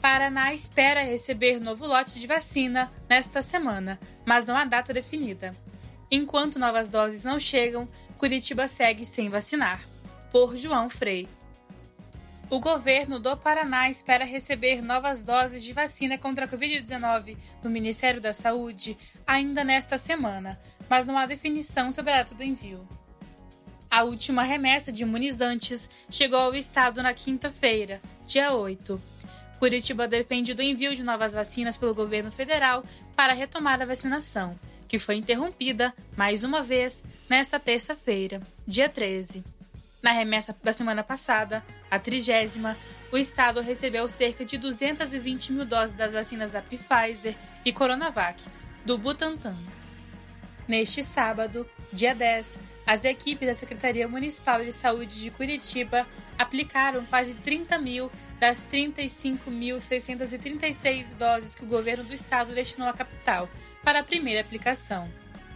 Paraná espera receber novo lote de vacina nesta semana, mas não há data definida. Enquanto novas doses não chegam, Curitiba segue sem vacinar. Por João Frei. O governo do Paraná espera receber novas doses de vacina contra a Covid-19 do Ministério da Saúde ainda nesta semana, mas não há definição sobre a data do envio. A última remessa de imunizantes chegou ao estado na quinta-feira, dia 8. Curitiba depende do envio de novas vacinas pelo governo federal para retomar a vacinação, que foi interrompida, mais uma vez, nesta terça-feira, dia 13. Na remessa da semana passada, a trigésima, o estado recebeu cerca de 220 mil doses das vacinas da Pfizer e Coronavac, do Butantan. Neste sábado, dia 10, as equipes da Secretaria Municipal de Saúde de Curitiba aplicaram quase 30 mil das 35.636 doses que o governo do estado destinou à capital para a primeira aplicação.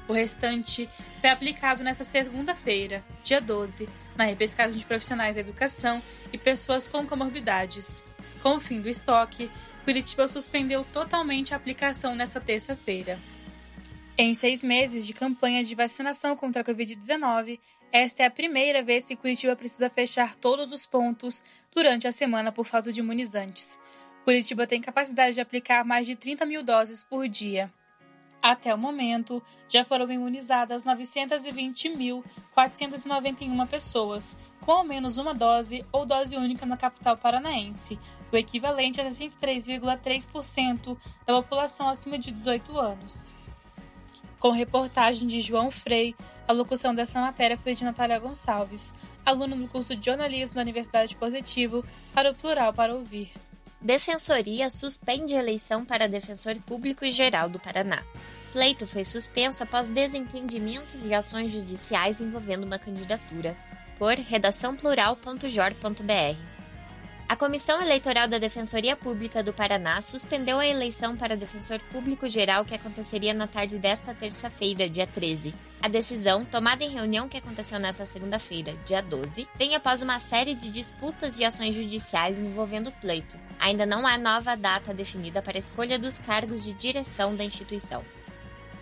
O restante foi aplicado nesta segunda-feira, dia 12, na repescagem de profissionais da educação e pessoas com comorbidades. Com o fim do estoque, Curitiba suspendeu totalmente a aplicação nesta terça-feira. Em seis meses de campanha de vacinação contra a Covid-19, esta é a primeira vez que Curitiba precisa fechar todos os pontos durante a semana por falta de imunizantes. Curitiba tem capacidade de aplicar mais de 30 mil doses por dia. Até o momento, já foram imunizadas 920.491 pessoas, com ao menos uma dose ou dose única na capital paranaense, o equivalente a 63,3% da população acima de 18 anos. Com reportagem de João Frei, a locução dessa matéria foi de Natália Gonçalves, aluna do curso de jornalismo da Universidade Positivo, para o Plural para Ouvir. Defensoria suspende a eleição para defensor público geral do Paraná. Pleito foi suspenso após desentendimentos e ações judiciais envolvendo uma candidatura. Por redaçãoplural.jor.br. A Comissão Eleitoral da Defensoria Pública do Paraná suspendeu a eleição para defensor público geral que aconteceria na tarde desta terça-feira, dia 13. A decisão, tomada em reunião que aconteceu nesta segunda-feira, dia 12, vem após uma série de disputas e ações judiciais envolvendo o pleito. Ainda não há nova data definida para a escolha dos cargos de direção da instituição.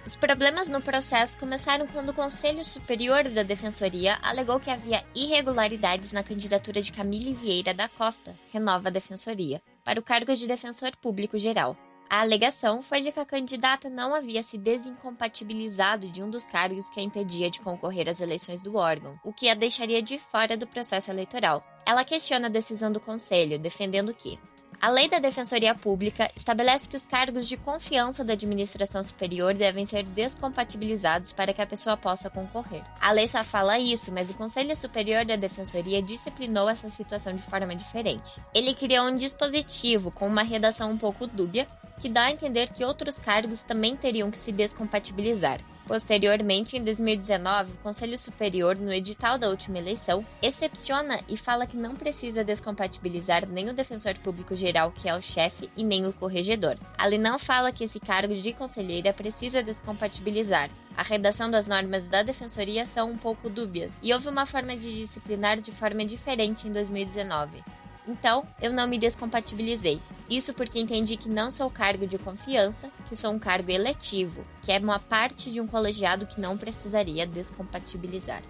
Os problemas no processo começaram quando o Conselho Superior da Defensoria alegou que havia irregularidades na candidatura de Camille Vieira da Costa, renova a Defensoria, para o cargo de defensor público geral. A alegação foi de que a candidata não havia se desincompatibilizado de um dos cargos que a impedia de concorrer às eleições do órgão, o que a deixaria de fora do processo eleitoral. Ela questiona a decisão do Conselho, defendendo que a Lei da Defensoria Pública estabelece que os cargos de confiança da administração superior devem ser descompatibilizados para que a pessoa possa concorrer. A lei só fala isso, mas o Conselho Superior da Defensoria disciplinou essa situação de forma diferente. Ele criou um dispositivo com uma redação um pouco dúbia que dá a entender que outros cargos também teriam que se descompatibilizar. Posteriormente, em 2019, o Conselho Superior, no edital da última eleição, excepciona e fala que não precisa descompatibilizar nem o defensor público geral, que é o chefe, e nem o corregedor. A lei não fala que esse cargo de conselheira precisa descompatibilizar. A redação das normas da defensoria são um pouco dúbias, e houve uma forma de disciplinar de forma diferente em 2019. Então, eu não me descompatibilizei. Isso porque entendi que não sou cargo de confiança, que sou um cargo eletivo, que é uma parte de um colegiado que não precisaria descompatibilizar.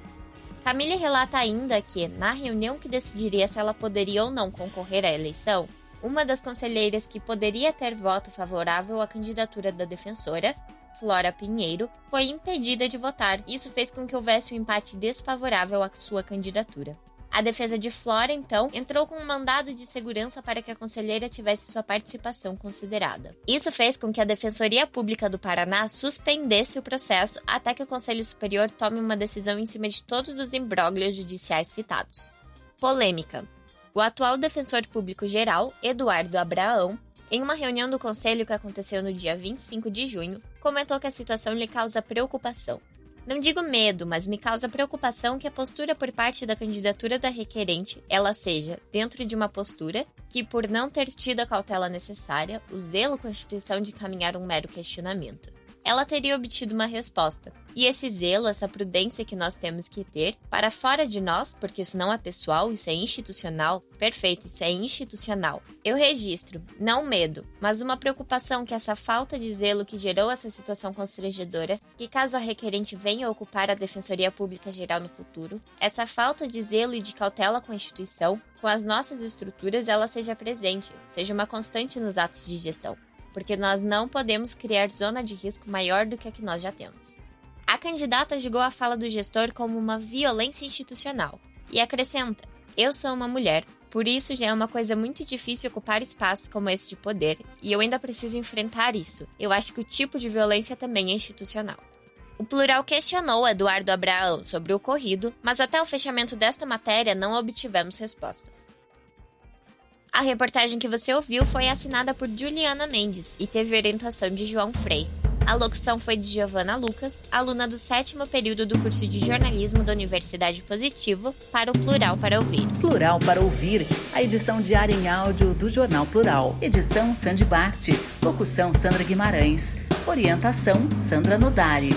Camille relata ainda que, na reunião que decidiria se ela poderia ou não concorrer à eleição, uma das conselheiras que poderia ter voto favorável à candidatura da defensora, Flora Pinheiro, foi impedida de votar. Isso fez com que houvesse um empate desfavorável à sua candidatura. A defesa de Flora, então, entrou com um mandado de segurança para que a conselheira tivesse sua participação considerada. Isso fez com que a Defensoria Pública do Paraná suspendesse o processo até que o Conselho Superior tome uma decisão em cima de todos os imbróglios judiciais citados. Polêmica. O atual defensor público geral, Eduardo Abraão, em uma reunião do conselho que aconteceu no dia 25 de junho, comentou que a situação lhe causa preocupação. Não digo medo, mas me causa preocupação que a postura por parte da candidatura da requerente ela seja dentro de uma postura que, por não ter tido a cautela necessária, o zelo com a instituição de encaminhar um mero questionamento ela teria obtido uma resposta. E esse zelo, essa prudência que nós temos que ter para fora de nós, porque isso não é pessoal, isso é institucional. Perfeito, isso é institucional. Eu registro, não medo, mas uma preocupação que essa falta de zelo que gerou essa situação constrangedora, que caso a requerente venha ocupar a Defensoria Pública Geral no futuro, essa falta de zelo e de cautela com a instituição, com as nossas estruturas, ela seja presente, seja uma constante nos atos de gestão porque nós não podemos criar zona de risco maior do que a que nós já temos. A candidata julgou a fala do gestor como uma violência institucional e acrescenta: Eu sou uma mulher, por isso já é uma coisa muito difícil ocupar espaços como esse de poder e eu ainda preciso enfrentar isso. Eu acho que o tipo de violência também é institucional. O plural questionou Eduardo Abraão sobre o ocorrido, mas até o fechamento desta matéria não obtivemos respostas. A reportagem que você ouviu foi assinada por Juliana Mendes e teve orientação de João Frei. A locução foi de Giovana Lucas, aluna do sétimo período do curso de jornalismo da Universidade Positivo, para o Plural para Ouvir. Plural para Ouvir, a edição diária em áudio do Jornal Plural. Edição Sandy Bart. Locução Sandra Guimarães. Orientação Sandra Nodari.